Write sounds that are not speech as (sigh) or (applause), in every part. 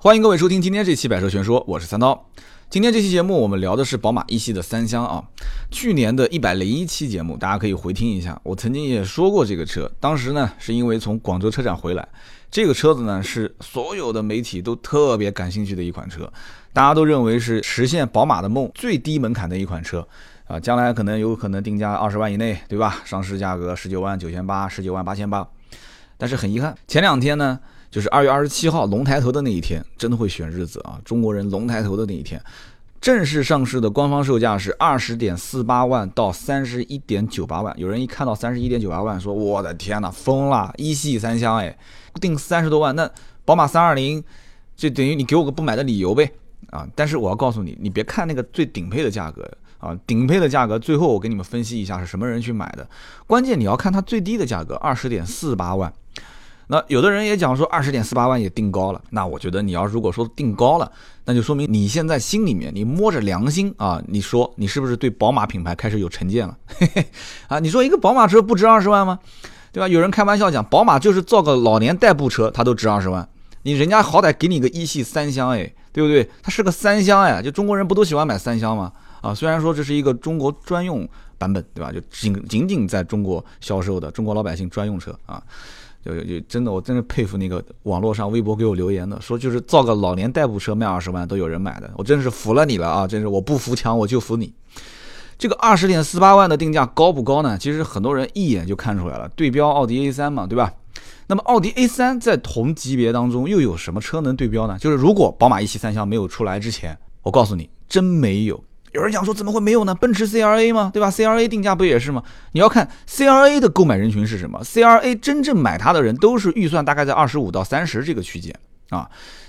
欢迎各位收听今天这期《百车全说》，我是三刀。今天这期节目我们聊的是宝马一系的三厢啊。去年的一百零一期节目，大家可以回听一下。我曾经也说过这个车，当时呢是因为从广州车展回来，这个车子呢是所有的媒体都特别感兴趣的一款车，大家都认为是实现宝马的梦最低门槛的一款车啊，将来可能有可能定价二十万以内，对吧？上市价格十九万九千八，十九万八千八。但是很遗憾，前两天呢。就是二月二十七号龙抬头的那一天，真的会选日子啊！中国人龙抬头的那一天，正式上市的官方售价是二十点四八万到三十一点九八万。有人一看到三十一点九八万，说：“我的天哪，疯了！一系三厢，哎，定三十多万，那宝马三二零，就等于你给我个不买的理由呗啊！”但是我要告诉你，你别看那个最顶配的价格啊，顶配的价格，最后我给你们分析一下是什么人去买的。关键你要看它最低的价格，二十点四八万。那有的人也讲说二十点四八万也定高了，那我觉得你要如果说定高了，那就说明你现在心里面你摸着良心啊，你说你是不是对宝马品牌开始有成见了？嘿嘿，啊，你说一个宝马车不值二十万吗？对吧？有人开玩笑讲，宝马就是造个老年代步车，它都值二十万。你人家好歹给你个一系三厢，哎，对不对？它是个三厢，哎，就中国人不都喜欢买三厢吗？啊，虽然说这是一个中国专用版本，对吧？就仅仅仅在中国销售的中国老百姓专用车啊。就就真的，我真是佩服那个网络上微博给我留言的，说就是造个老年代步车卖二十万都有人买的，我真是服了你了啊！真是我不服强我就服你。这个二十点四八万的定价高不高呢？其实很多人一眼就看出来了，对标奥迪 A 三嘛，对吧？那么奥迪 A 三在同级别当中又有什么车能对标呢？就是如果宝马一系三厢没有出来之前，我告诉你，真没有。有人讲说怎么会没有呢？奔驰 CRA 吗？对吧？CRA 定价不也是吗？你要看 CRA 的购买人群是什么？CRA 真正买它的人都是预算大概在二十五到三十这个区间啊，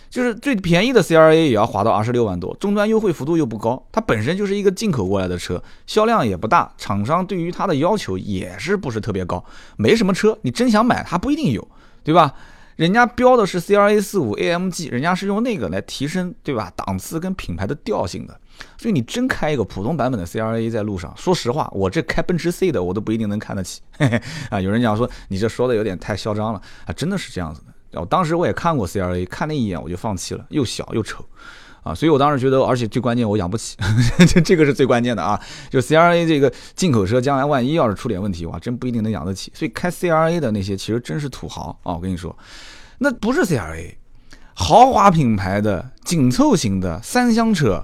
就是最便宜的 CRA 也要划到二十六万多，终端优惠幅度又不高，它本身就是一个进口过来的车，销量也不大，厂商对于它的要求也是不是特别高，没什么车，你真想买它不一定有，对吧？人家标的是 CRA 四五 AMG，人家是用那个来提升，对吧？档次跟品牌的调性的。所以你真开一个普通版本的 CRA 在路上，说实话，我这开奔驰 C 的我都不一定能看得起。嘿 (laughs) 嘿啊，有人讲说你这说的有点太嚣张了啊，真的是这样子的。我当时我也看过 CRA，看那一眼我就放弃了，又小又丑啊。所以我当时觉得，而且最关键我养不起，这 (laughs) 这个是最关键的啊。就 CRA 这个进口车，将来万一要是出点问题，哇，真不一定能养得起。所以开 CRA 的那些其实真是土豪啊，我跟你说，那不是 CRA，豪华品牌的紧凑型的三厢车。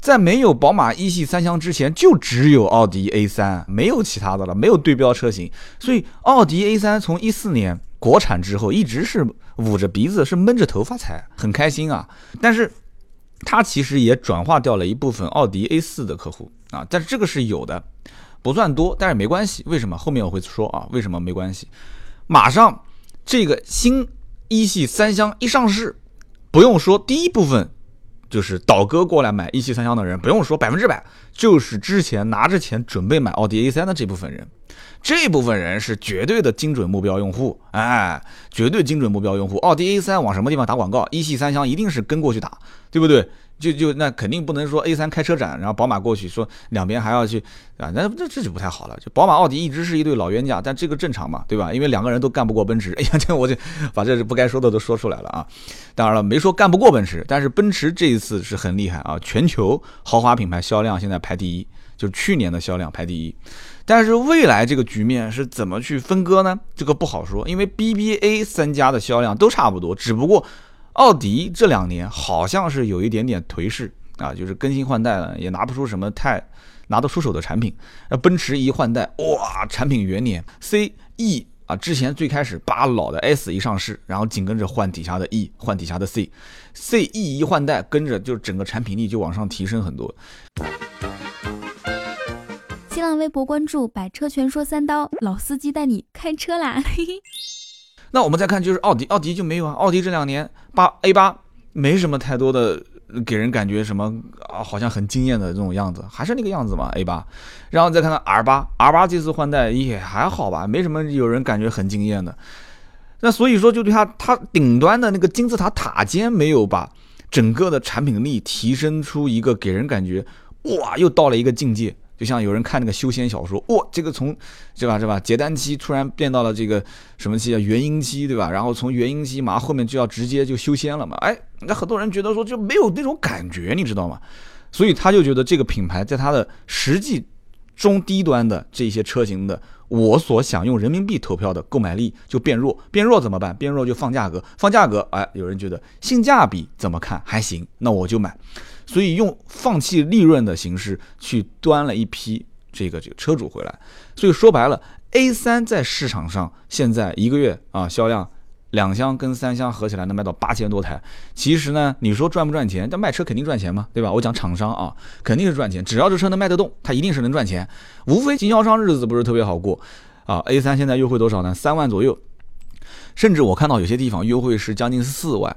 在没有宝马一系三厢之前，就只有奥迪 A 三，没有其他的了，没有对标车型。所以奥迪 A 三从一四年国产之后，一直是捂着鼻子，是闷着头发踩，很开心啊。但是它其实也转化掉了一部分奥迪 A 四的客户啊，但是这个是有的，不算多，但是没关系。为什么？后面我会说啊，为什么没关系？马上这个新一系三厢一上市，不用说，第一部分。就是倒戈过来买一汽三厢的人，不用说百分之百，就是之前拿着钱准备买奥迪 A 三的这部分人，这部分人是绝对的精准目标用户，哎，绝对精准目标用户。奥迪 A 三往什么地方打广告，一系三厢一定是跟过去打，对不对？就就那肯定不能说 A 三开车展，然后宝马过去说两边还要去啊，那这这就不太好了。就宝马奥迪一直是一对老冤家，但这个正常嘛，对吧？因为两个人都干不过奔驰。(laughs) 哎呀，这我就把这是不该说的都说出来了啊。当然了，没说干不过奔驰，但是奔驰这一次是很厉害啊，全球豪华品牌销量现在排第一，就去年的销量排第一。但是未来这个局面是怎么去分割呢？这个不好说，因为 BBA 三家的销量都差不多，只不过。奥迪这两年好像是有一点点颓势啊，就是更新换代了，也拿不出什么太拿得出手的产品。那奔驰一换代，哇，产品元年 C E 啊，之前最开始把老的 S 一上市，然后紧跟着换底下的 E，换底下的 C，C E 一换代，跟着就整个产品力就往上提升很多。新浪微博关注“百车全说三刀”，老司机带你开车啦！嘿嘿。那我们再看，就是奥迪，奥迪就没有啊。奥迪这两年八 A 八没什么太多的给人感觉什么啊，好像很惊艳的这种样子，还是那个样子嘛 A 八。然后再看看 R 八，R 八这次换代也还好吧，没什么有人感觉很惊艳的。那所以说，就对它它顶端的那个金字塔塔尖没有把整个的产品力提升出一个给人感觉哇，又到了一个境界。就像有人看那个修仙小说，哇，这个从，对吧，是吧？结丹期突然变到了这个什么期啊？元婴期，对吧？然后从元婴期，马上后面就要直接就修仙了嘛？哎，那很多人觉得说就没有那种感觉，你知道吗？所以他就觉得这个品牌在它的实际中低端的这些车型的，我所想用人民币投票的购买力就变弱，变弱怎么办？变弱就放价格，放价格，哎，有人觉得性价比怎么看还行，那我就买。所以用放弃利润的形式去端了一批这个这个车主回来，所以说白了，A3 在市场上现在一个月啊销量两厢跟三厢合起来能卖到八千多台。其实呢，你说赚不赚钱？但卖车肯定赚钱嘛，对吧？我讲厂商啊，肯定是赚钱，只要这车能卖得动，它一定是能赚钱。无非经销商日子不是特别好过啊。A3 现在优惠多少呢？三万左右，甚至我看到有些地方优惠是将近四万。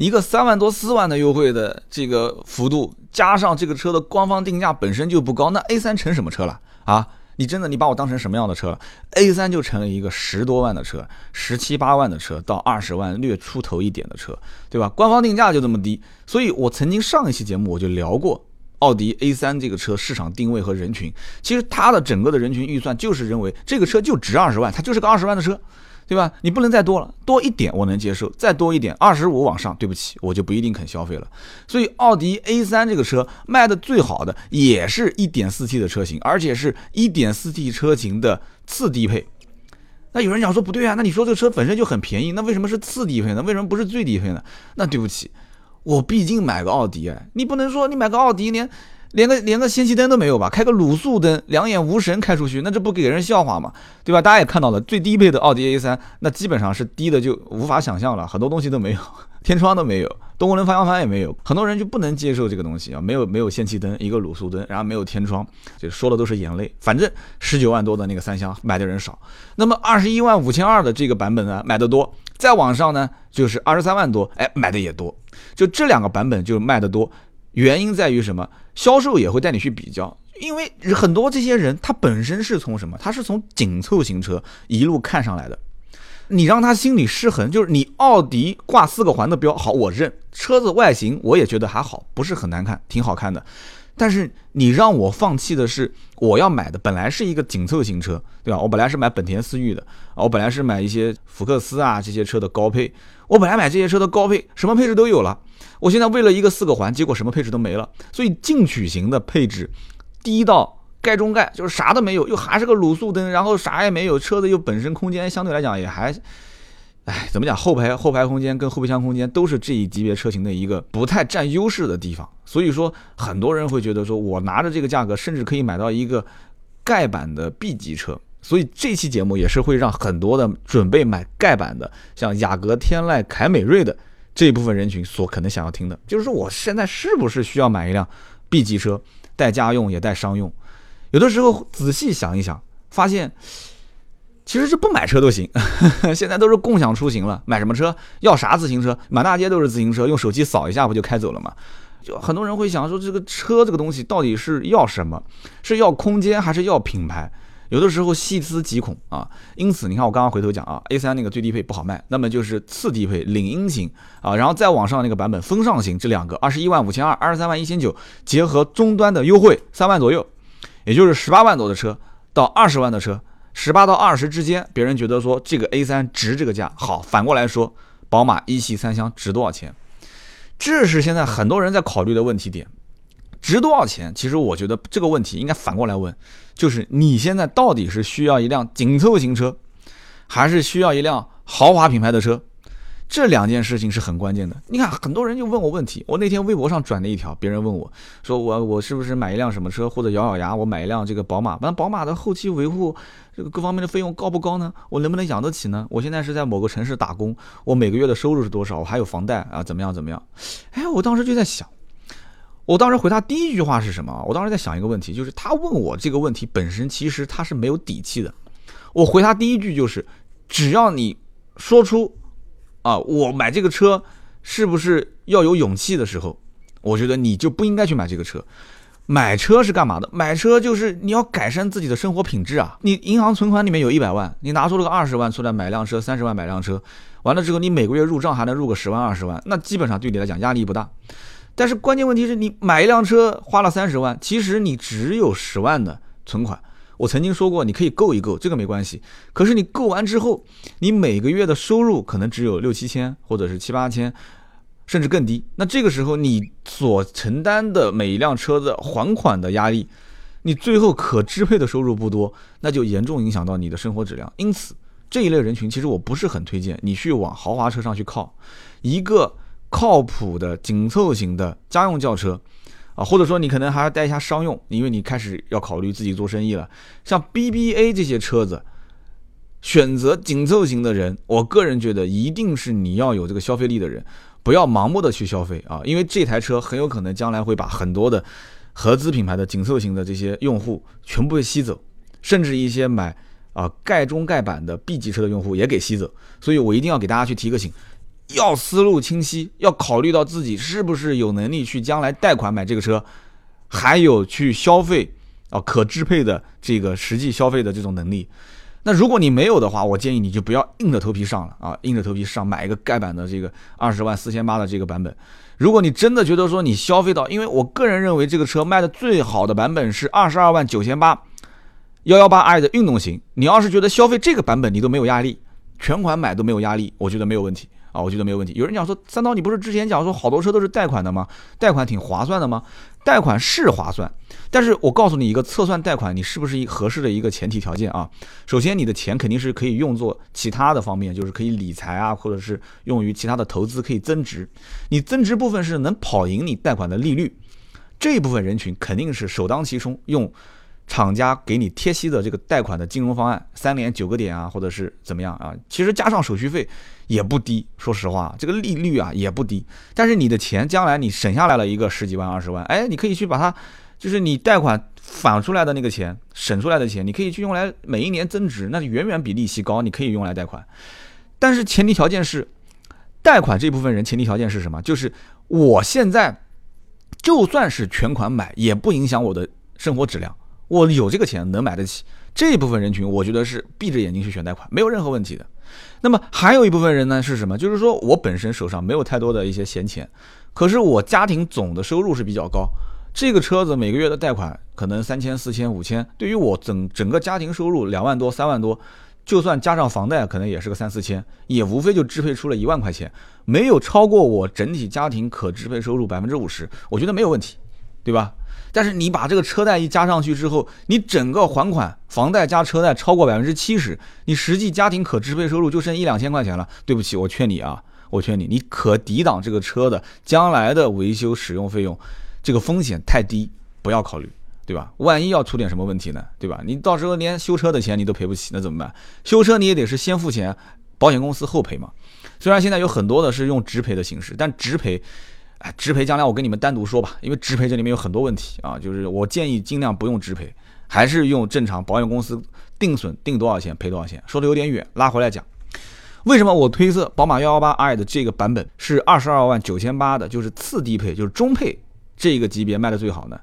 一个三万多四万的优惠的这个幅度，加上这个车的官方定价本身就不高，那 A 三成什么车了啊？你真的你把我当成什么样的车了？A 三就成了一个十多万的车，十七八万的车到二十万略出头一点的车，对吧？官方定价就这么低，所以我曾经上一期节目我就聊过奥迪 A 三这个车市场定位和人群，其实它的整个的人群预算就是认为这个车就值二十万，它就是个二十万的车。对吧？你不能再多了，多一点我能接受，再多一点，二十五往上，对不起，我就不一定肯消费了。所以奥迪 A3 这个车卖的最好的也是一点四 T 的车型，而且是一点四 T 车型的次低配。那有人讲说不对啊，那你说这个车本身就很便宜，那为什么是次低配呢？为什么不是最低配呢？那对不起，我毕竟买个奥迪哎，你不能说你买个奥迪连。连个连个氙气灯都没有吧？开个卤素灯，两眼无神开出去，那这不给人笑话吗？对吧？大家也看到了，最低配的奥迪 A3，那基本上是低的就无法想象了，很多东西都没有，(laughs) 天窗都没有，多功能方向盘也没有，很多人就不能接受这个东西啊，没有没有氙气灯，一个卤素灯，然后没有天窗，就说的都是眼泪。反正十九万多的那个三厢买的人少，那么二十一万五千二的这个版本呢，买的多，再往上呢就是二十三万多，哎，买的也多，就这两个版本就卖的多。原因在于什么？销售也会带你去比较，因为很多这些人他本身是从什么？他是从紧凑型车一路看上来的。你让他心里失衡，就是你奥迪挂四个环的标，好，我认。车子外形我也觉得还好，不是很难看，挺好看的。但是你让我放弃的是我要买的，本来是一个紧凑型车，对吧？我本来是买本田思域的，我本来是买一些福克斯啊这些车的高配，我本来买这些车的高配，什么配置都有了。我现在为了一个四个环，结果什么配置都没了。所以进取型的配置低到盖中盖，就是啥都没有，又还是个卤素灯，然后啥也没有。车子又本身空间相对来讲也还，哎，怎么讲？后排后排空间跟后备箱空间都是这一级别车型的一个不太占优势的地方。所以说，很多人会觉得说，我拿着这个价格，甚至可以买到一个盖板的 B 级车。所以这期节目也是会让很多的准备买盖板的，像雅阁、天籁、凯美瑞的。这一部分人群所可能想要听的，就是说我现在是不是需要买一辆 B 级车，带家用也带商用？有的时候仔细想一想，发现其实是不买车都行。(laughs) 现在都是共享出行了，买什么车？要啥自行车？满大街都是自行车，用手机扫一下不就开走了吗？就很多人会想说，这个车这个东西到底是要什么？是要空间还是要品牌？有的时候细思极恐啊，因此你看我刚刚回头讲啊，A3 那个最低配不好卖，那么就是次低配领英型啊，然后再往上那个版本风尚型这两个，二十一万五千二，二十三万一千九，结合终端的优惠三万左右，也就是十八万多的车到二十万的车，十八到二十之间，别人觉得说这个 A 三值这个价，好，反过来说，宝马一系三厢值多少钱？这是现在很多人在考虑的问题点。值多少钱？其实我觉得这个问题应该反过来问，就是你现在到底是需要一辆紧凑型车，还是需要一辆豪华品牌的车？这两件事情是很关键的。你看，很多人就问我问题。我那天微博上转了一条，别人问我说：“我我是不是买一辆什么车，或者咬咬牙我买一辆这个宝马？那宝马的后期维护这个各方面的费用高不高呢？我能不能养得起呢？我现在是在某个城市打工，我每个月的收入是多少？我还有房贷啊，怎么样怎么样？”哎，我当时就在想。我当时回他第一句话是什么？我当时在想一个问题，就是他问我这个问题本身其实他是没有底气的。我回他第一句就是，只要你说出啊，我买这个车是不是要有勇气的时候，我觉得你就不应该去买这个车。买车是干嘛的？买车就是你要改善自己的生活品质啊。你银行存款里面有一百万，你拿出了个二十万出来买辆车，三十万买辆车，完了之后你每个月入账还能入个十万二十万，那基本上对你来讲压力不大。但是关键问题是你买一辆车花了三十万，其实你只有十万的存款。我曾经说过，你可以够一够，这个没关系。可是你够完之后，你每个月的收入可能只有六七千，或者是七八千，甚至更低。那这个时候你所承担的每一辆车的还款的压力，你最后可支配的收入不多，那就严重影响到你的生活质量。因此，这一类人群其实我不是很推荐你去往豪华车上去靠，一个靠谱的紧凑型的家用轿车。啊，或者说你可能还要带一下商用，因为你开始要考虑自己做生意了。像 BBA 这些车子，选择紧凑型的人，我个人觉得一定是你要有这个消费力的人，不要盲目的去消费啊，因为这台车很有可能将来会把很多的合资品牌的紧凑型的这些用户全部吸走，甚至一些买啊盖中盖板的 B 级车的用户也给吸走。所以我一定要给大家去提个醒。要思路清晰，要考虑到自己是不是有能力去将来贷款买这个车，还有去消费啊可支配的这个实际消费的这种能力。那如果你没有的话，我建议你就不要硬着头皮上了啊，硬着头皮上买一个盖板的这个二十万四千八的这个版本。如果你真的觉得说你消费到，因为我个人认为这个车卖的最好的版本是二十二万九千八幺幺八 i 的运动型。你要是觉得消费这个版本你都没有压力，全款买都没有压力，我觉得没有问题。啊，我觉得没有问题。有人讲说，三刀，你不是之前讲说好多车都是贷款的吗？贷款挺划算的吗？贷款是划算，但是我告诉你一个测算贷款你是不是一合适的一个前提条件啊。首先，你的钱肯定是可以用作其他的方面，就是可以理财啊，或者是用于其他的投资，可以增值。你增值部分是能跑赢你贷款的利率，这一部分人群肯定是首当其冲用。厂家给你贴息的这个贷款的金融方案，三年九个点啊，或者是怎么样啊？其实加上手续费也不低，说实话，这个利率啊也不低。但是你的钱将来你省下来了一个十几万、二十万，哎，你可以去把它，就是你贷款返出来的那个钱，省出来的钱，你可以去用来每一年增值，那远远比利息高，你可以用来贷款。但是前提条件是，贷款这部分人前提条件是什么？就是我现在就算是全款买，也不影响我的生活质量。我有这个钱能买得起这一部分人群，我觉得是闭着眼睛去选贷款没有任何问题的。那么还有一部分人呢是什么？就是说我本身手上没有太多的一些闲钱，可是我家庭总的收入是比较高，这个车子每个月的贷款可能三千、四千、五千，对于我整整个家庭收入两万多、三万多，就算加上房贷，可能也是个三四千，也无非就支配出了一万块钱，没有超过我整体家庭可支配收入百分之五十，我觉得没有问题，对吧？但是你把这个车贷一加上去之后，你整个还款房贷加车贷超过百分之七十，你实际家庭可支配收入就剩一两千块钱了。对不起，我劝你啊，我劝你，你可抵挡这个车的将来的维修使用费用，这个风险太低，不要考虑，对吧？万一要出点什么问题呢，对吧？你到时候连修车的钱你都赔不起，那怎么办？修车你也得是先付钱，保险公司后赔嘛。虽然现在有很多的是用直赔的形式，但直赔。哎，直赔将来我跟你们单独说吧，因为直赔这里面有很多问题啊，就是我建议尽量不用直赔，还是用正常保险公司定损定多少钱赔多少钱。说的有点远，拉回来讲，为什么我推测宝马幺幺八 i 的这个版本是二十二万九千八的，就是次低配，就是中配这个级别卖的最好呢？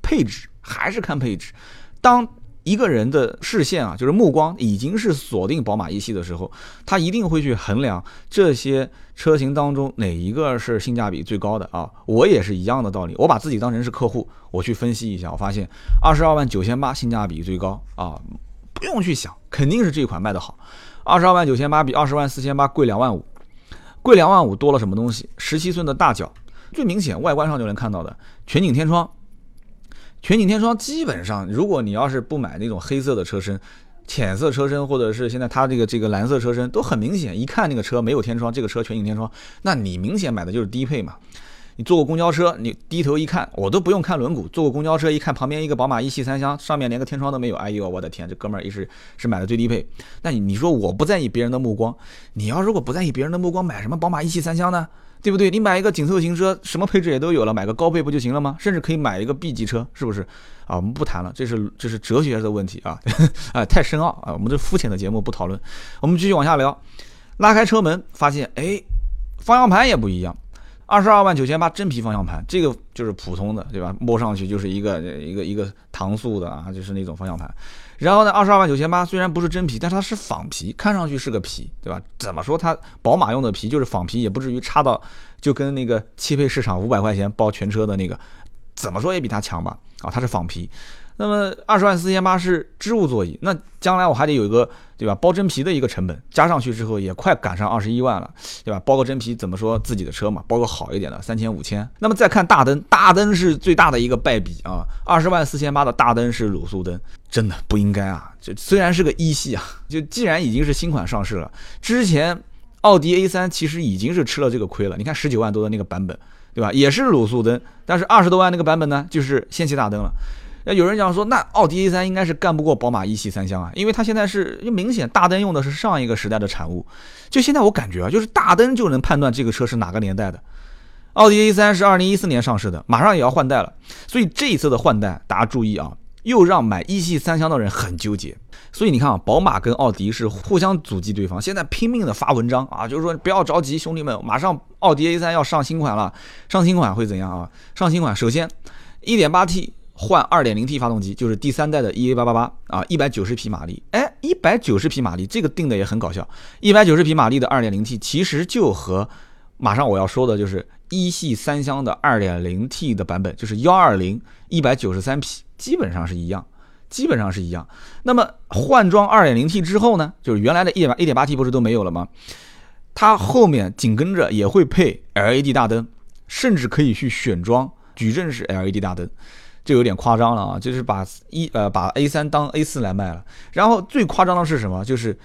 配置还是看配置，当。一个人的视线啊，就是目光已经是锁定宝马一系的时候，他一定会去衡量这些车型当中哪一个是性价比最高的啊。我也是一样的道理，我把自己当成是客户，我去分析一下，我发现二十二万九千八性价比最高啊，不用去想，肯定是这款卖的好。二十二万九千八比二十万四千八贵两万五，贵两万五多了什么东西？十七寸的大脚，最明显外观上就能看到的全景天窗。全景天窗基本上，如果你要是不买那种黑色的车身、浅色车身，或者是现在它这个这个蓝色车身，都很明显，一看那个车没有天窗，这个车全景天窗，那你明显买的就是低配嘛。你坐过公交车，你低头一看，我都不用看轮毂，坐过公交车一看，旁边一个宝马一系三厢，上面连个天窗都没有，哎呦我的天，这哥们儿一是是买的最低配。那你说我不在意别人的目光，你要如果不在意别人的目光，买什么宝马一系三厢呢？对不对？你买一个紧凑型车，什么配置也都有了，买个高配不就行了吗？甚至可以买一个 B 级车，是不是？啊，我们不谈了，这是这是哲学的问题啊，(laughs) 啊，太深奥啊，我们这肤浅的节目不讨论。我们继续往下聊，拉开车门，发现哎，方向盘也不一样。二十二万九千八真皮方向盘，这个就是普通的，对吧？摸上去就是一个一个一个搪塑的啊，就是那种方向盘。然后呢，二十二万九千八虽然不是真皮，但它是仿皮，看上去是个皮，对吧？怎么说它宝马用的皮就是仿皮，也不至于差到就跟那个汽配市场五百块钱包全车的那个，怎么说也比它强吧？啊，它是仿皮。那么二十万四千八是织物座椅，那将来我还得有一个对吧？包真皮的一个成本加上去之后，也快赶上二十一万了，对吧？包个真皮怎么说自己的车嘛？包个好一点的三千五千。那么再看大灯，大灯是最大的一个败笔啊！二十万四千八的大灯是卤素灯，真的不应该啊！就虽然是个一系啊，就既然已经是新款上市了，之前奥迪 A 三其实已经是吃了这个亏了。你看十九万多的那个版本，对吧？也是卤素灯，但是二十多万那个版本呢，就是氙气大灯了。有人讲说，那奥迪 A 三应该是干不过宝马一系三厢啊，因为它现在是明显大灯用的是上一个时代的产物。就现在我感觉啊，就是大灯就能判断这个车是哪个年代的。奥迪 A 三是二零一四年上市的，马上也要换代了，所以这一次的换代，大家注意啊，又让买一系三厢的人很纠结。所以你看啊，宝马跟奥迪是互相阻击对方，现在拼命的发文章啊，就是说不要着急，兄弟们，马上奥迪 A 三要上新款了，上新款会怎样啊？上新款首先一点八 T。换 2.0T 发动机，就是第三代的 EA888 啊，190匹马力。哎，190匹马力，这个定的也很搞笑。190匹马力的 2.0T 其实就和马上我要说的就是一系三厢的 2.0T 的版本，就是120 193匹，基本上是一样，基本上是一样。那么换装 2.0T 之后呢，就是原来的 1.8T 不是都没有了吗？它后面紧跟着也会配 LED 大灯，甚至可以去选装矩阵式 LED 大灯。就有点夸张了啊，就是把一呃把 A 三当 A 四来卖了。然后最夸张的是什么？就是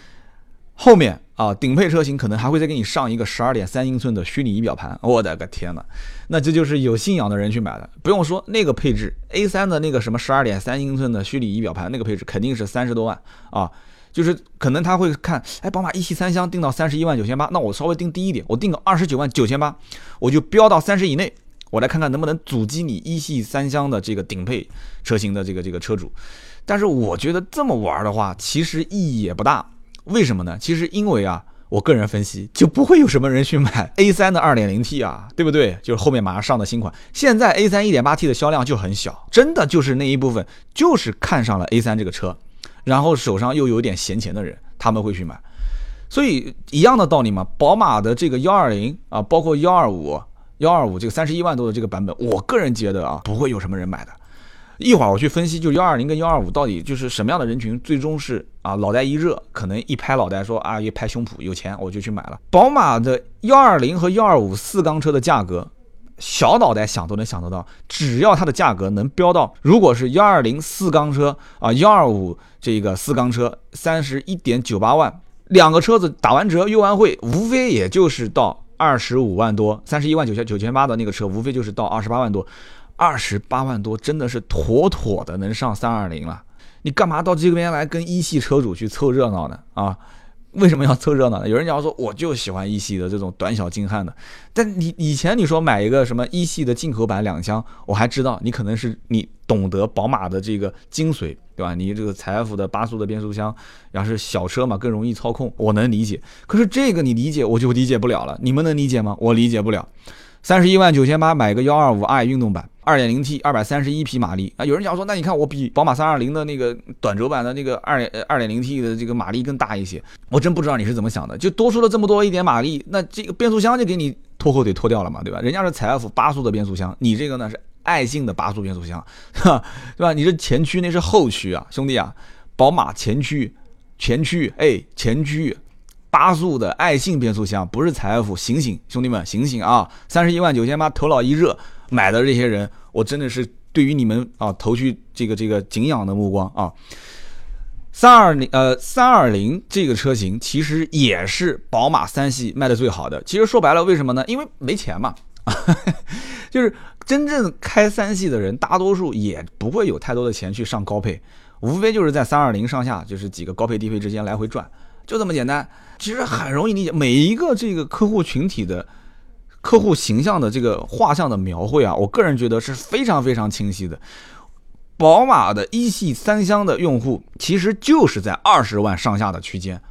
后面啊顶配车型可能还会再给你上一个十二点三英寸的虚拟仪表盘。我的个天呐，那这就是有信仰的人去买的。不用说那个配置，A 三的那个什么十二点三英寸的虚拟仪表盘那个配置肯定是三十多万啊。就是可能他会看，哎，宝马一系三厢定到三十一万九千八，那我稍微定低一点，我定个二十九万九千八，我就标到三十以内。我来看看能不能阻击你一系三厢的这个顶配车型的这个这个车主，但是我觉得这么玩的话，其实意义也不大。为什么呢？其实因为啊，我个人分析就不会有什么人去买 (laughs) A 三的二点零 T 啊，对不对？就是后面马上上的新款，现在 A 三一点八 T 的销量就很小，真的就是那一部分就是看上了 A 三这个车，然后手上又有点闲钱的人，他们会去买。所以一样的道理嘛，宝马的这个幺二零啊，包括幺二五。幺二五这个三十一万多的这个版本，我个人觉得啊，不会有什么人买的。一会儿我去分析，就幺二零跟幺二五到底就是什么样的人群，最终是啊，脑袋一热，可能一拍脑袋说啊，一拍胸脯有钱我就去买了。宝马的幺二零和幺二五四缸车的价格，小脑袋想都能想得到，只要它的价格能飙到，如果是幺二零四缸车啊，幺二五这个四缸车三十一点九八万，两个车子打完折优完惠，无非也就是到。二十五万多，三十一万九千九千八的那个车，无非就是到二十八万多，二十八万多真的是妥妥的能上三二零了。你干嘛到这边来跟一系车主去凑热闹呢？啊？为什么要凑热闹呢？(laughs) 有人讲说，我就喜欢一系的这种短小精悍的。但你以前你说买一个什么一系的进口版两厢，我还知道你可能是你懂得宝马的这个精髓，对吧？你这个财富的八速的变速箱，然后是小车嘛，更容易操控，我能理解。可是这个你理解，我就理解不了了。你们能理解吗？我理解不了。三十一万九千八买个幺二五 i 运动版，二点零 T，二百三十一匹马力啊！有人讲说，那你看我比宝马三二零的那个短轴版的那个二点二点零 T 的这个马力更大一些，我真不知道你是怎么想的，就多出了这么多一点马力，那这个变速箱就给你拖后腿拖掉了嘛，对吧？人家是采埃孚八速的变速箱，你这个呢是爱信的八速变速箱，对吧？你这前驱那是后驱啊，兄弟啊，宝马前驱，前驱，哎，前驱。八速的爱信变速箱不是财富，醒醒，兄弟们，醒醒啊！三十一万九千八，头脑一热买的这些人，我真的是对于你们啊投去这个这个敬仰的目光啊！三二零呃三二零这个车型其实也是宝马三系卖的最好的。其实说白了，为什么呢？因为没钱嘛，(laughs) 就是真正开三系的人，大多数也不会有太多的钱去上高配，无非就是在三二零上下，就是几个高配低配之间来回转。就这么简单，其实很容易理解。每一个这个客户群体的客户形象的这个画像的描绘啊，我个人觉得是非常非常清晰的。宝马的一系三厢的用户其实就是在二十万上下的区间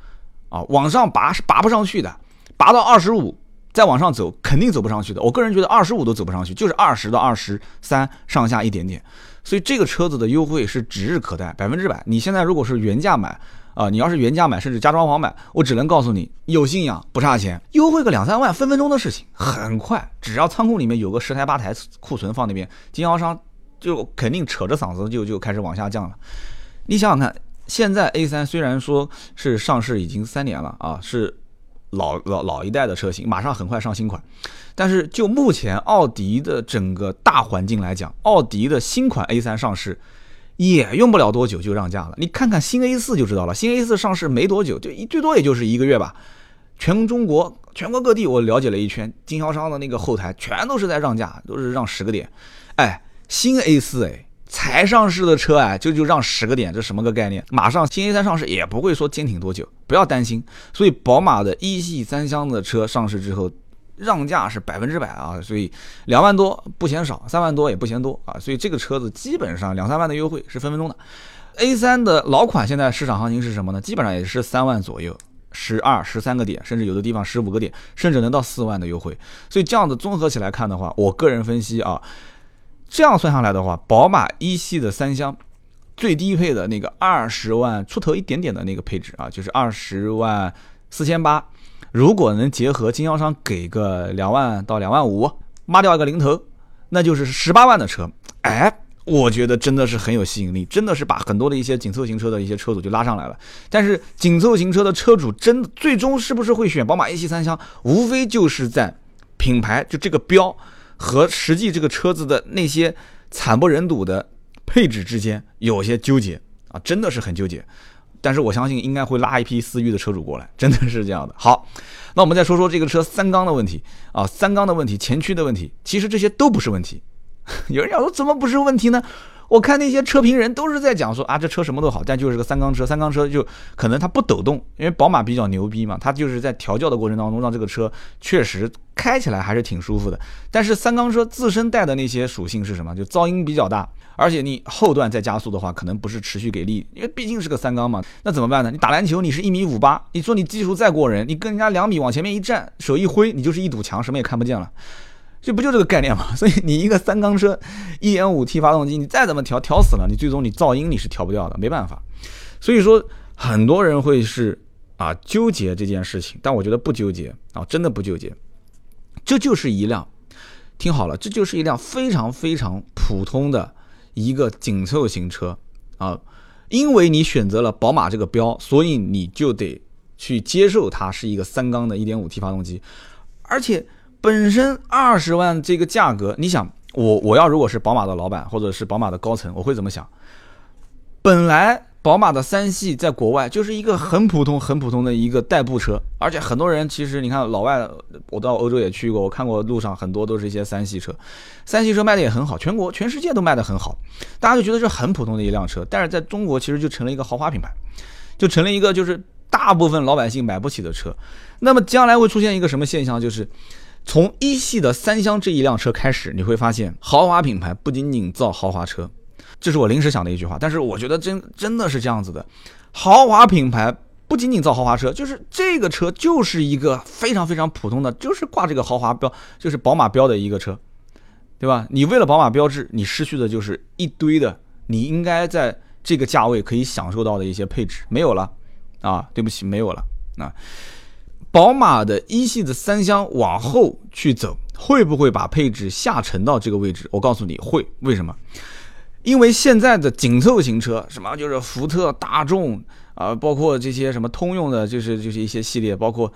啊，往上拔是拔不上去的，拔到二十五再往上走肯定走不上去的。我个人觉得二十五都走不上去，就是二十到二十三上下一点点。所以这个车子的优惠是指日可待，百分之百。你现在如果是原价买啊，你要是原价买，甚至加装潢买，我只能告诉你，有信仰不差钱，优惠个两三万，分分钟的事情，很快。只要仓库里面有个十台八台库存放那边，经销商就肯定扯着嗓子就就开始往下降了。你想想看，现在 A 三虽然说是上市已经三年了啊，是。老老老一代的车型马上很快上新款，但是就目前奥迪的整个大环境来讲，奥迪的新款 A3 上市也用不了多久就让价了。你看看新 A4 就知道了，新 A4 上市没多久，就一最多也就是一个月吧。全中国全国各地我了解了一圈，经销商的那个后台全都是在让价，都是让十个点。哎，新 A4 哎。才上市的车哎，就就让十个点，这什么个概念？马上新 A 三上市也不会说坚挺多久，不要担心。所以宝马的一系三厢的车上市之后，让价是百分之百啊，所以两万多不嫌少，三万多也不嫌多啊，所以这个车子基本上两三万的优惠是分分钟的。A 三的老款现在市场行情是什么呢？基本上也是三万左右，十二十三个点，甚至有的地方十五个点，甚至能到四万的优惠。所以这样子综合起来看的话，我个人分析啊。这样算下来的话，宝马一系的三厢最低配的那个二十万出头一点点的那个配置啊，就是二十万四千八，如果能结合经销商给个两万到两万五，抹掉一个零头，那就是十八万的车。哎，我觉得真的是很有吸引力，真的是把很多的一些紧凑型车的一些车主就拉上来了。但是紧凑型车的车主真最终是不是会选宝马一系三厢，无非就是在品牌就这个标。和实际这个车子的那些惨不忍睹的配置之间有些纠结啊，真的是很纠结。但是我相信应该会拉一批思域的车主过来，真的是这样的。好，那我们再说说这个车三缸的问题啊，三缸的问题，前驱的问题，其实这些都不是问题。(laughs) 有人要说怎么不是问题呢？我看那些车评人都是在讲说啊，这车什么都好，但就是个三缸车，三缸车就可能它不抖动，因为宝马比较牛逼嘛，它就是在调教的过程当中让这个车确实开起来还是挺舒服的。但是三缸车自身带的那些属性是什么？就噪音比较大，而且你后段再加速的话，可能不是持续给力，因为毕竟是个三缸嘛。那怎么办呢？你打篮球，你是一米五八，你说你技术再过人，你跟人家两米往前面一站，手一挥，你就是一堵墙，什么也看不见了。这不就这个概念吗？(laughs) 所以你一个三缸车，一点五 T 发动机，你再怎么调，调死了，你最终你噪音你是调不掉的，没办法。所以说很多人会是啊纠结这件事情，但我觉得不纠结啊，真的不纠结。这就是一辆，听好了，这就是一辆非常非常普通的一个紧凑型车啊。因为你选择了宝马这个标，所以你就得去接受它是一个三缸的 1.5T 发动机，而且。本身二十万这个价格，你想我我要如果是宝马的老板或者是宝马的高层，我会怎么想？本来宝马的三系在国外就是一个很普通很普通的一个代步车，而且很多人其实你看老外，我到欧洲也去过，我看过路上很多都是一些三系车，三系车卖的也很好，全国全世界都卖的很好，大家就觉得是很普通的一辆车，但是在中国其实就成了一个豪华品牌，就成了一个就是大部分老百姓买不起的车。那么将来会出现一个什么现象？就是。从一系的三厢这一辆车开始，你会发现豪华品牌不仅仅造豪华车，这是我临时想的一句话，但是我觉得真真的是这样子的。豪华品牌不仅仅造豪华车，就是这个车就是一个非常非常普通的，就是挂这个豪华标，就是宝马标的一个车，对吧？你为了宝马标志，你失去的就是一堆的你应该在这个价位可以享受到的一些配置，没有了啊！对不起，没有了啊！宝马的一系的三厢往后去走，会不会把配置下沉到这个位置？我告诉你会，为什么？因为现在的紧凑型车，什么就是福特、大众啊，包括这些什么通用的，就是就是一些系列，包括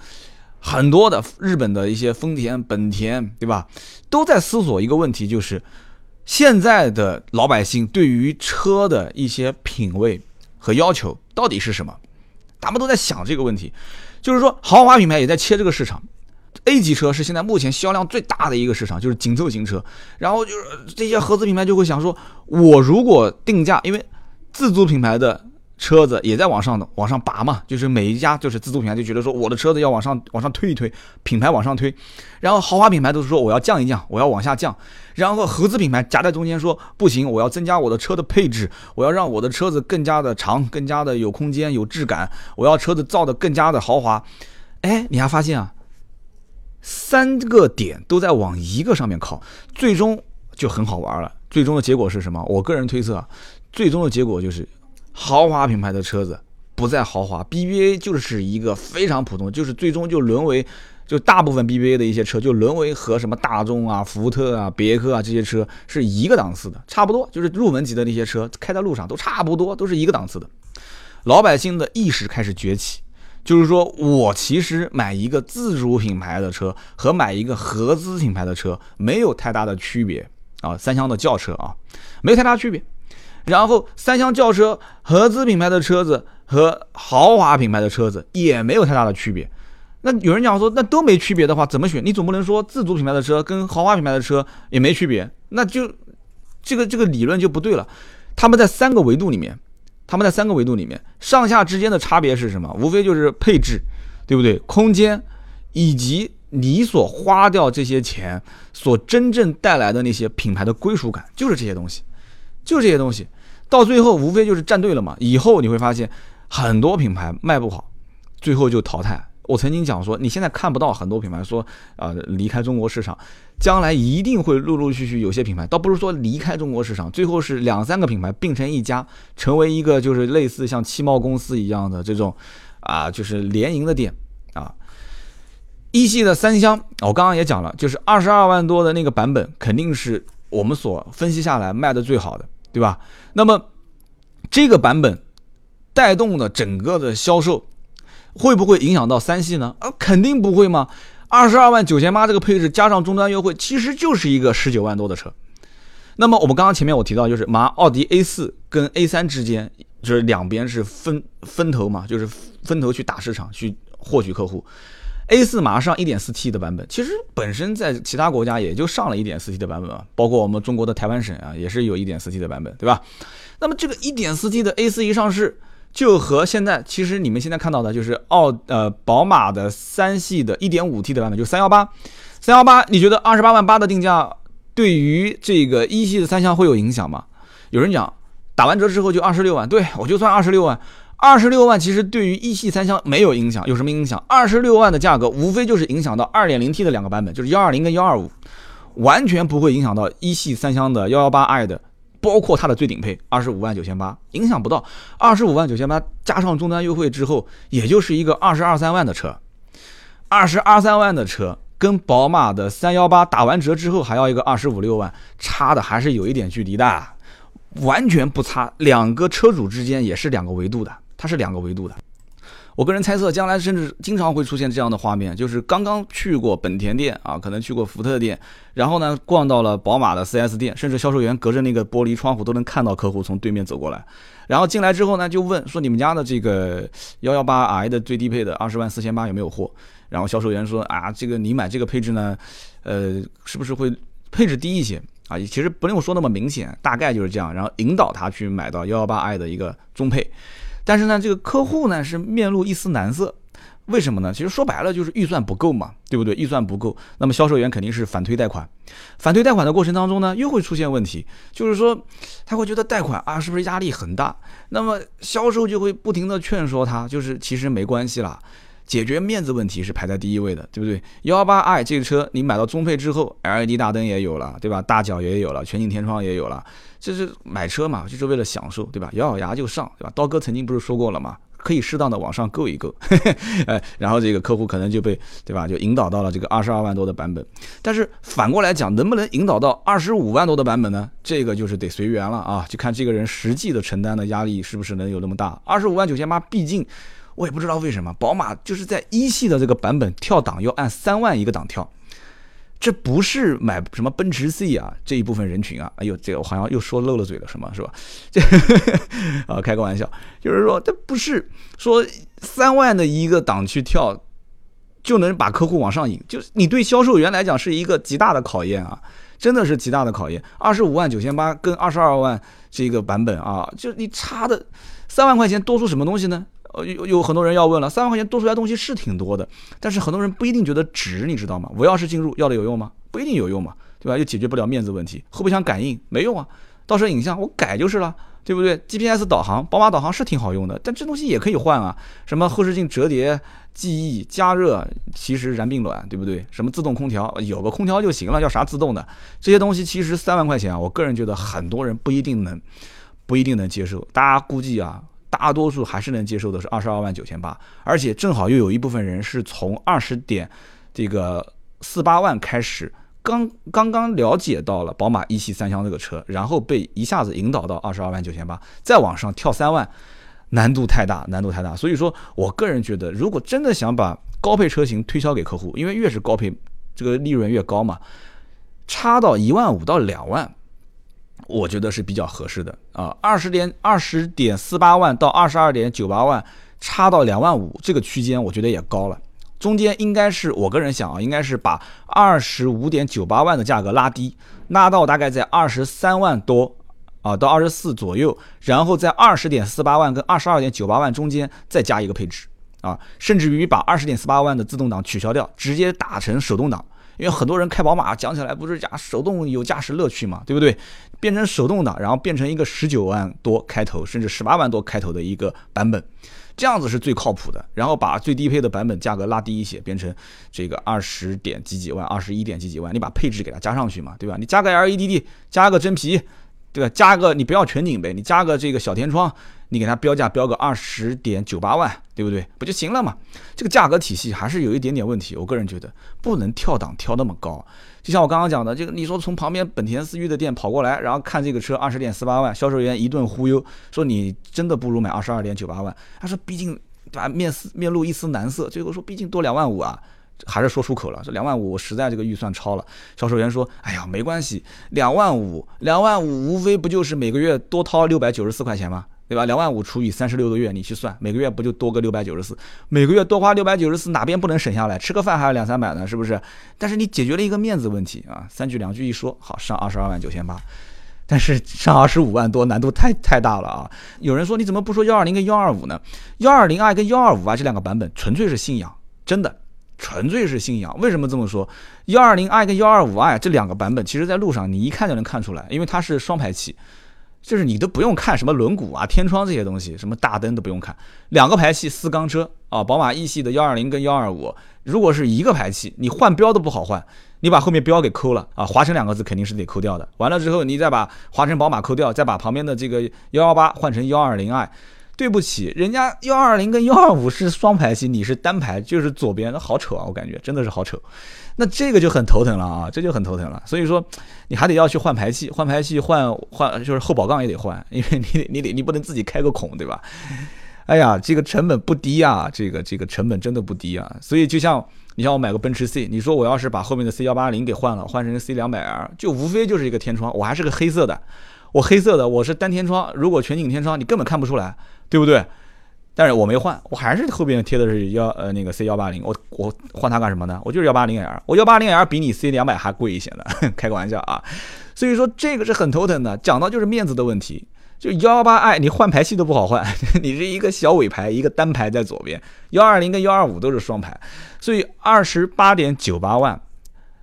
很多的日本的一些丰田、本田，对吧？都在思索一个问题，就是现在的老百姓对于车的一些品味和要求到底是什么？他们都在想这个问题。就是说，豪华品牌也在切这个市场，A 级车是现在目前销量最大的一个市场，就是紧凑型车。然后就是这些合资品牌就会想说，我如果定价，因为自主品牌的车子也在往上的往上拔嘛，就是每一家就是自主品牌就觉得说，我的车子要往上往上推一推，品牌往上推。然后豪华品牌都是说我要降一降，我要往下降。然后合资品牌夹在中间说，不行，我要增加我的车的配置，我要让我的车子更加的长，更加的有空间有质感，我要车子造的更加的豪华。哎，你还发现啊，三个点都在往一个上面靠，最终就很好玩了。最终的结果是什么？我个人推测，最终的结果就是豪华品牌的车子不再豪华，BBA 就是一个非常普通，就是最终就沦为。就大部分 BBA 的一些车就沦为和什么大众啊、福特啊、别克啊这些车是一个档次的，差不多就是入门级的那些车开在路上都差不多，都是一个档次的。老百姓的意识开始崛起，就是说我其实买一个自主品牌的车和买一个合资品牌的车没有太大的区别啊，三厢的轿车啊，没太大区别。然后三厢轿车、合资品牌的车子和豪华品牌的车子也没有太大的区别。那有人讲说，那都没区别的话，怎么选？你总不能说自主品牌的车跟豪华品牌的车也没区别，那就这个这个理论就不对了。他们在三个维度里面，他们在三个维度里面，上下之间的差别是什么？无非就是配置，对不对？空间以及你所花掉这些钱所真正带来的那些品牌的归属感，就是这些东西，就这些东西。到最后无非就是站队了嘛。以后你会发现很多品牌卖不好，最后就淘汰。我曾经讲说，你现在看不到很多品牌说啊离开中国市场，将来一定会陆陆续续有些品牌，倒不是说离开中国市场，最后是两三个品牌并成一家，成为一个就是类似像汽贸公司一样的这种啊，就是联营的店啊。一系的三厢，我刚刚也讲了，就是二十二万多的那个版本，肯定是我们所分析下来卖的最好的，对吧？那么这个版本带动的整个的销售。会不会影响到三系呢？啊，肯定不会嘛！二十二万九千八这个配置加上终端优惠，其实就是一个十九万多的车。那么我们刚刚前面我提到，就是马奥迪 A 四跟 A 三之间，就是两边是分分头嘛，就是分头去打市场，去获取客户。A 四马上一点四 T 的版本，其实本身在其他国家也就上了一点四 T 的版本嘛，包括我们中国的台湾省啊，也是有一点四 T 的版本，对吧？那么这个一点四 T 的 A 四一上市。就和现在，其实你们现在看到的就是奥呃宝马的三系的 1.5T 的版本，就三幺八，三幺八，你觉得二十八万八的定价对于这个一系的三厢会有影响吗？有人讲打完折之后就二十六万，对我就算二十六万，二十六万其实对于一系三厢没有影响，有什么影响？二十六万的价格无非就是影响到 2.0T 的两个版本，就是幺二零跟幺二五，完全不会影响到一系三厢的幺幺八 i 的。包括它的最顶配二十五万九千八，影响不到二十五万九千八，加上终端优惠之后，也就是一个二十二三万的车，二十二三万的车跟宝马的三幺八打完折之后还要一个二十五六万，差的还是有一点距离的，完全不差，两个车主之间也是两个维度的，它是两个维度的。我个人猜测，将来甚至经常会出现这样的画面，就是刚刚去过本田店啊，可能去过福特店，然后呢逛到了宝马的 4S 店，甚至销售员隔着那个玻璃窗户都能看到客户从对面走过来，然后进来之后呢就问说你们家的这个幺幺八 i 的最低配的二十万四千八有没有货？然后销售员说啊，这个你买这个配置呢，呃，是不是会配置低一些啊？其实不用说那么明显，大概就是这样，然后引导他去买到幺幺八 i 的一个中配。但是呢，这个客户呢是面露一丝难色，为什么呢？其实说白了就是预算不够嘛，对不对？预算不够，那么销售员肯定是反推贷款。反推贷款的过程当中呢，又会出现问题，就是说他会觉得贷款啊是不是压力很大？那么销售就会不停的劝说他，就是其实没关系啦。解决面子问题是排在第一位的，对不对？幺八 i 这个车你买到中配之后，LED 大灯也有了，对吧？大脚也有了，全景天窗也有了，就是买车嘛，就是为了享受，对吧？咬咬牙就上，对吧？刀哥曾经不是说过了吗？可以适当的往上够一够，哎，(laughs) 然后这个客户可能就被，对吧？就引导到了这个二十二万多的版本。但是反过来讲，能不能引导到二十五万多的版本呢？这个就是得随缘了啊，就看这个人实际的承担的压力是不是能有那么大。二十五万九千八，毕竟。我也不知道为什么，宝马就是在一系的这个版本跳档要按三万一个档跳，这不是买什么奔驰 C 啊这一部分人群啊，哎呦，这个我好像又说漏了嘴了，什么是吧？(laughs) 这 (laughs) 啊，开个玩笑，就是说这不是说三万的一个档去跳就能把客户往上引，就是你对销售员来讲是一个极大的考验啊，真的是极大的考验。二十五万九千八跟二十二万这个版本啊，就你差的三万块钱多出什么东西呢？呃，有有很多人要问了，三万块钱多出来东西是挺多的，但是很多人不一定觉得值，你知道吗？无钥匙进入要的有用吗？不一定有用嘛，对吧？又解决不了面子问题，后备箱感应没用啊，倒车影像我改就是了，对不对？GPS 导航，宝马导航是挺好用的，但这东西也可以换啊。什么后视镜折叠、记忆、加热，其实燃并卵，对不对？什么自动空调，有个空调就行了，要啥自动的？这些东西其实三万块钱啊，我个人觉得很多人不一定能，不一定能接受。大家估计啊，大多数还是能接受的是二十二万九千八，而且正好又有一部分人是从二十点这个四八万开始。刚刚刚了解到了宝马一系三厢这个车，然后被一下子引导到二十二万九千八，再往上跳三万，难度太大，难度太大。所以说我个人觉得，如果真的想把高配车型推销给客户，因为越是高配，这个利润越高嘛，差到一万五到两万，我觉得是比较合适的啊。二十点二十点四八万到二十二点九八万，差到两万五这个区间，我觉得也高了。中间应该是我个人想啊，应该是把二十五点九八万的价格拉低，拉到大概在二十三万多啊，到二十四左右，然后在二十点四八万跟二十二点九八万中间再加一个配置啊，甚至于把二十点四八万的自动挡取消掉，直接打成手动挡。因为很多人开宝马讲起来不是讲手动有驾驶乐趣嘛，对不对？变成手动挡，然后变成一个十九万多开头，甚至十八万多开头的一个版本。这样子是最靠谱的，然后把最低配的版本价格拉低一些，变成这个二十点几几万、二十一点几几万，你把配置给它加上去嘛，对吧？你加个 LED，加个真皮，对吧？加个你不要全景呗，你加个这个小天窗。你给它标价标个二十点九八万，对不对？不就行了嘛？这个价格体系还是有一点点问题，我个人觉得不能跳档跳那么高。就像我刚刚讲的，这个你说从旁边本田思域的店跑过来，然后看这个车二十点四八万，销售员一顿忽悠，说你真的不如买二十二点九八万。他说毕竟对吧，面丝面露一丝难色，最后说毕竟多两万五啊，还是说出口了，说两万五我实在这个预算超了。销售员说，哎呀没关系，两万五两万五无非不就是每个月多掏六百九十四块钱吗？对吧？两万五除以三十六个月，你去算，每个月不就多个六百九十四？每个月多花六百九十四，哪边不能省下来？吃个饭还要两三百呢，是不是？但是你解决了一个面子问题啊，三句两句一说，好上二十二万九千八，但是上二十五万多，难度太太大了啊！有人说你怎么不说幺二零跟幺二五呢？幺二零 i 跟幺二五啊这两个版本纯粹是信仰，真的纯粹是信仰。为什么这么说？幺二零 i 跟幺二五 i 这两个版本，其实在路上你一看就能看出来，因为它是双排气。就是你都不用看什么轮毂啊、天窗这些东西，什么大灯都不用看，两个排气四缸车啊，宝马一系的幺二零跟幺二五，如果是一个排气，你换标都不好换，你把后面标给抠了啊，华晨两个字肯定是得抠掉的。完了之后，你再把华晨宝马抠掉，再把旁边的这个幺幺八换成幺二零 i，对不起，人家幺二零跟幺二五是双排气，你是单排，就是左边，那好丑啊，我感觉真的是好丑。那这个就很头疼了啊，这就很头疼了。所以说，你还得要去换排气，换排气换换就是后保杠也得换，因为你你得你不能自己开个孔，对吧？哎呀，这个成本不低啊，这个这个成本真的不低啊。所以就像你像我买个奔驰 C，你说我要是把后面的 C 幺八零给换了，换成 C 两百 R，就无非就是一个天窗，我还是个黑色的，我黑色的我是单天窗，如果全景天窗你根本看不出来，对不对？但是我没换，我还是后边贴的是幺呃那个 C 幺八零，我我换它干什么呢？我就是幺八零 L，我幺八零 L 比你 C 两百还贵一些呢，开个玩笑啊。所以说这个是很头疼的，讲到就是面子的问题。就幺幺八 i 你换排气都不好换，(laughs) 你是一个小尾排，一个单排在左边，幺二零跟幺二五都是双排，所以二十八点九八万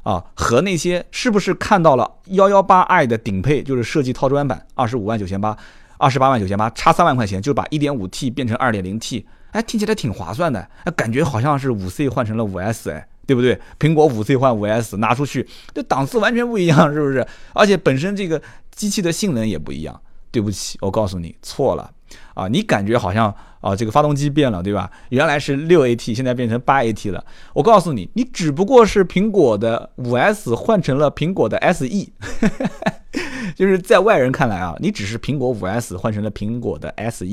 啊，和那些是不是看到了幺幺八 i 的顶配就是设计套装版二十五万九千八。二十八万九千八，差三万块钱就把一点五 T 变成二点零 T，哎，听起来挺划算的，哎，感觉好像是五 C 换成了五 S，哎，对不对？苹果五 C 换五 S，拿出去这档次完全不一样，是不是？而且本身这个机器的性能也不一样。对不起，我告诉你错了，啊，你感觉好像啊这个发动机变了，对吧？原来是六 AT，现在变成八 AT 了。我告诉你，你只不过是苹果的五 S 换成了苹果的 SE。(laughs) 就是在外人看来啊，你只是苹果五 S 换成了苹果的 SE，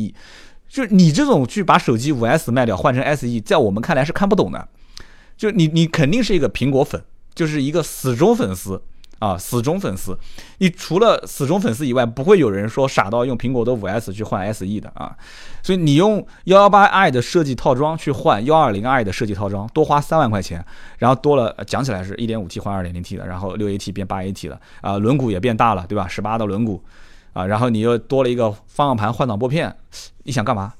就你这种去把手机五 S 卖掉换成 SE，在我们看来是看不懂的。就你你肯定是一个苹果粉，就是一个死忠粉丝。啊，死忠粉丝，你除了死忠粉丝以外，不会有人说傻到用苹果的五 S 去换 SE 的啊。所以你用幺幺八 i 的设计套装去换幺二零 i 的设计套装，多花三万块钱，然后多了讲起来是一点五 T 换二点零 T 的，然后六 AT 变八 AT 的啊，轮毂也变大了，对吧？十八的轮毂啊，然后你又多了一个方向盘换挡拨片，你想干嘛？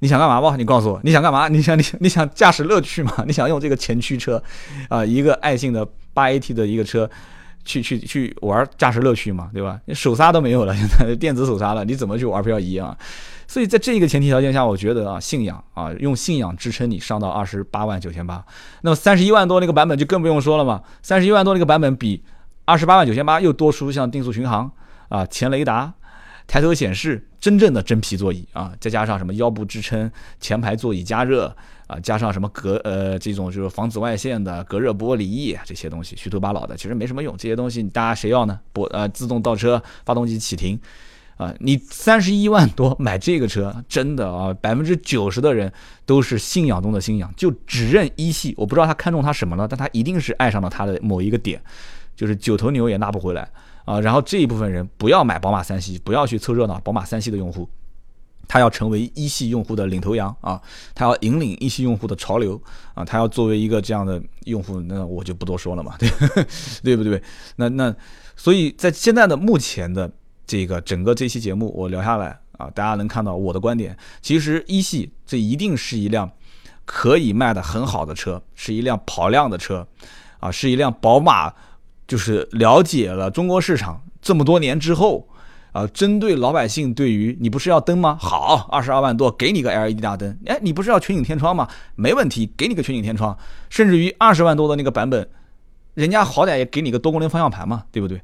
你想干嘛不？你告诉我，你想干嘛？你想你你想驾驶乐趣吗？你想用这个前驱车啊，一个爱信的八 AT 的一个车。去去去玩驾驶乐趣嘛，对吧？你手刹都没有了，现在电子手刹了，你怎么去玩漂移啊？所以在这个前提条件下，我觉得啊，信仰啊，用信仰支撑你上到二十八万九千八，那么三十一万多那个版本就更不用说了嘛，三十一万多那个版本比二十八万九千八又多出像定速巡航啊、前雷达、抬头显示、真正的真皮座椅啊，再加上什么腰部支撑、前排座椅加热啊，加上什么隔呃这种就是防紫外线的隔热玻璃这些东西，虚头巴脑的，其实没什么用。这些东西大家谁要呢？不呃，自动倒车、发动机启停。啊，你三十一万多买这个车，真的啊，百分之九十的人都是信仰中的信仰，就只认一系。我不知道他看中他什么了，但他一定是爱上了他的某一个点，就是九头牛也拉不回来啊。然后这一部分人不要买宝马三系，不要去凑热闹。宝马三系的用户，他要成为一系用户的领头羊啊，他要引领一系用户的潮流啊，他要作为一个这样的用户，那我就不多说了嘛，对 (laughs) 对不对？那那所以在现在的目前的。这个整个这期节目我聊下来啊，大家能看到我的观点。其实一系这一定是一辆可以卖的很好的车，是一辆跑量的车，啊，是一辆宝马，就是了解了中国市场这么多年之后，啊，针对老百姓对于你不是要灯吗？好，二十二万多给你个 LED 大灯，哎，你不是要全景天窗吗？没问题，给你个全景天窗，甚至于二十万多的那个版本，人家好歹也给你个多功能方向盘嘛，对不对？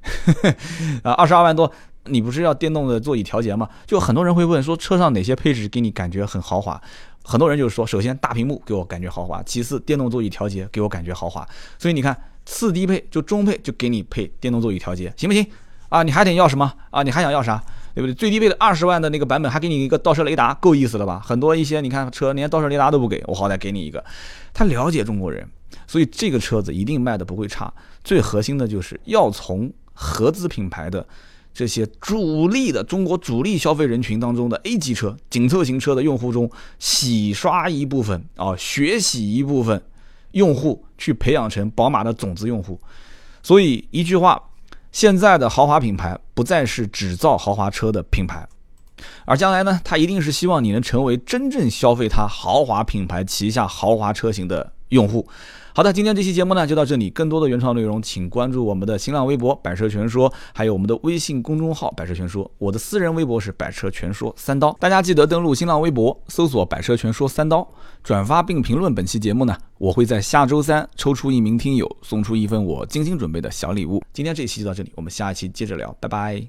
(laughs) 啊，二十二万多。你不是要电动的座椅调节吗？就很多人会问说，车上哪些配置给你感觉很豪华？很多人就是说，首先大屏幕给我感觉豪华，其次电动座椅调节给我感觉豪华。所以你看，次低配就中配就给你配电动座椅调节，行不行？啊，你还得要什么啊？你还想要啥？对不对？最低配的二十万的那个版本还给你一个倒车雷达，够意思了吧？很多一些你看车连倒车雷达都不给我，好歹给你一个。他了解中国人，所以这个车子一定卖的不会差。最核心的就是要从合资品牌的。这些主力的中国主力消费人群当中的 A 级车、紧凑型车的用户中，洗刷一部分啊，学习一部分用户，去培养成宝马的种子用户。所以一句话，现在的豪华品牌不再是只造豪华车的品牌，而将来呢，它一定是希望你能成为真正消费它豪华品牌旗下豪华车型的用户。好的，今天这期节目呢就到这里。更多的原创内容，请关注我们的新浪微博“百车全说”，还有我们的微信公众号“百车全说”。我的私人微博是“百车全说三刀”，大家记得登录新浪微博，搜索“百车全说三刀”，转发并评论本期节目呢，我会在下周三抽出一名听友，送出一份我精心准备的小礼物。今天这期就到这里，我们下一期接着聊，拜拜。